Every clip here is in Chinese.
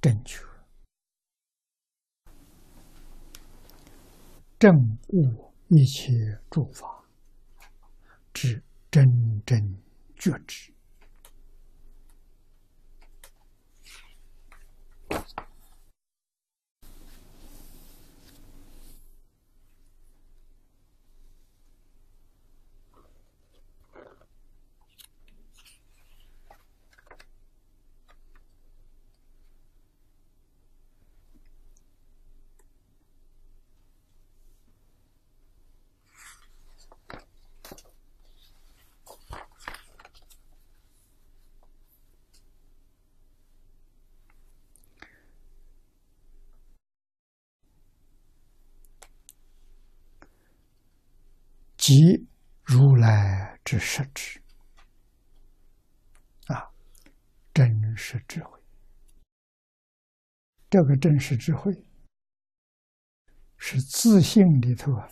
正确，正悟一切诸法，之真正觉知。即如来之实质啊，真实智慧。这个真实智慧是自信里头啊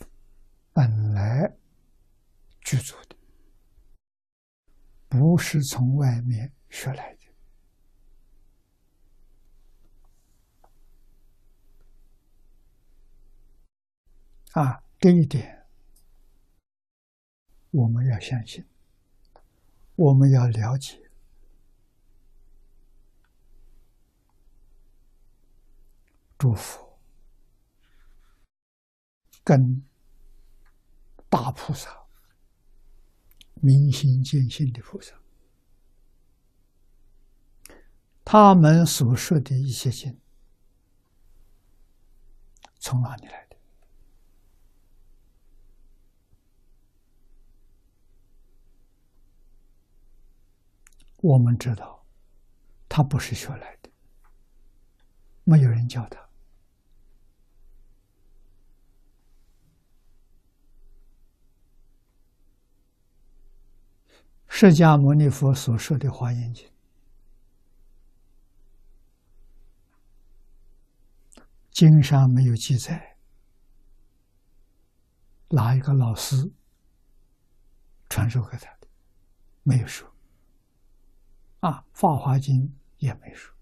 本来具足的，不是从外面学来的啊，这一点。我们要相信，我们要了解，祝福。跟大菩萨、明心见性的菩萨，他们所说的一些经，从哪里来？我们知道，他不是学来的，没有人教他。释迦牟尼佛所说的《华严经》，经上没有记载哪一个老师传授给他的，没有说。啊，《法华经》也没说，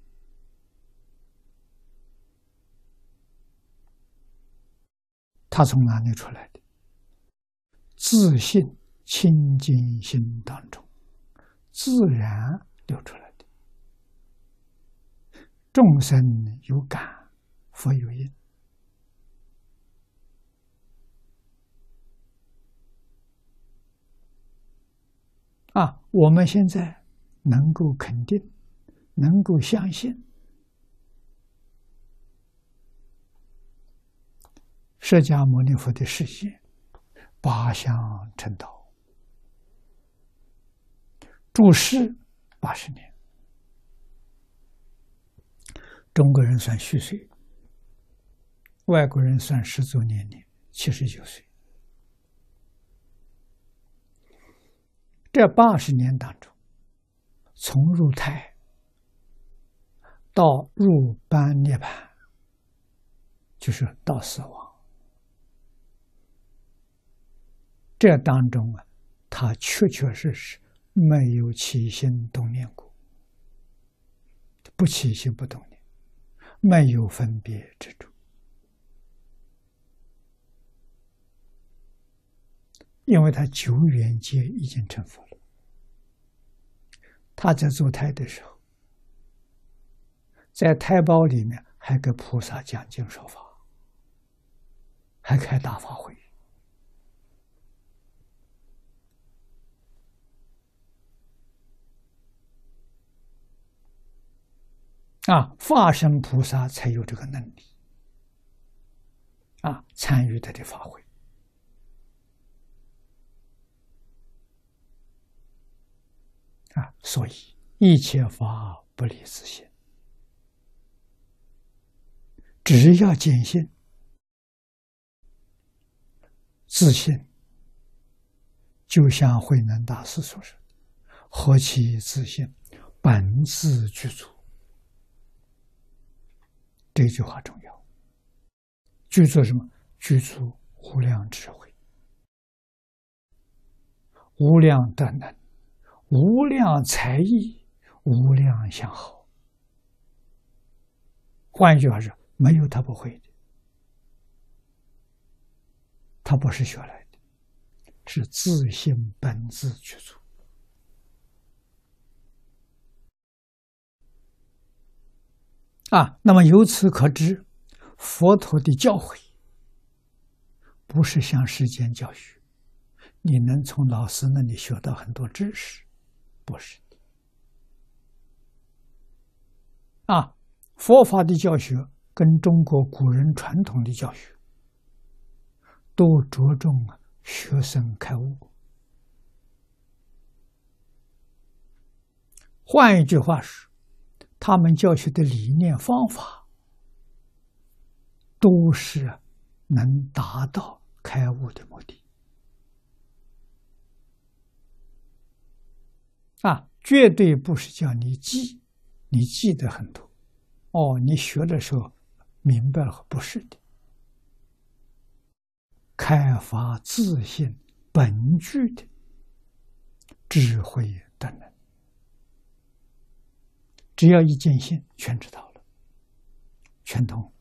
他从哪里出来的？自信清净心当中，自然流出来的。众生有感，佛有应。啊，我们现在。能够肯定，能够相信，释迦牟尼佛的世界八相成道，住世八十年，中国人算虚岁，外国人算十足年龄，七十九岁。这八十年当中。从入胎到入般涅槃，就是到死亡。这当中啊，他确确实实没有起心动念过，不起心不动念，没有分别之处，因为他九缘界已经成佛了。他在做胎的时候，在胎胞里面还给菩萨讲经说法，还开大法会啊！化身菩萨才有这个能力啊，参与他的法会。啊，所以一切法不离自性，只要坚信自信，就像慧能大师所说：“何其自信，本自具足。”这句话重要。具足什么？具足无量智慧，无量的能。无量才艺，无量相好，换一句话说，没有他不会的，他不是学来的，是自性本自去做。啊，那么由此可知，佛陀的教诲不是向世间教学，你能从老师那里学到很多知识，不是的。啊，佛法的教学跟中国古人传统的教学都着重啊学生开悟。换一句话说。他们教学的理念方法，都是能达到开悟的目的啊！绝对不是叫你记，你记得很多哦。你学的时候明白了，不是的，开发自信本具的智慧的能。只要一见性，全知道了，全通，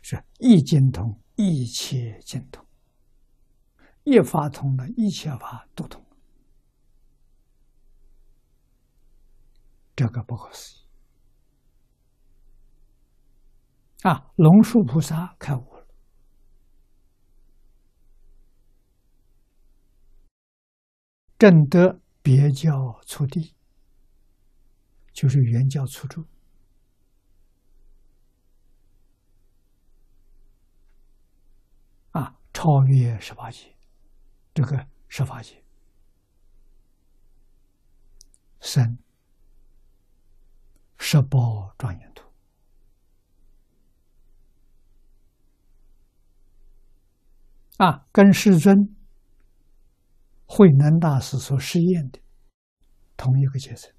是一见通，一切见通，一法通了，一切法都通，这个不可思议啊！龙树菩萨开悟了，正得别教出地。就是原教初住啊，超越十八界，这个十八界生十宝庄严图啊，跟世尊慧能大师所实验的同一个阶层。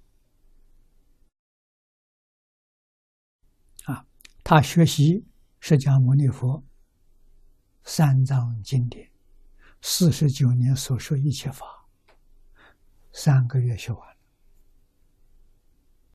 他学习释迦牟尼佛三藏经典，四十九年所说一切法，三个月学完了。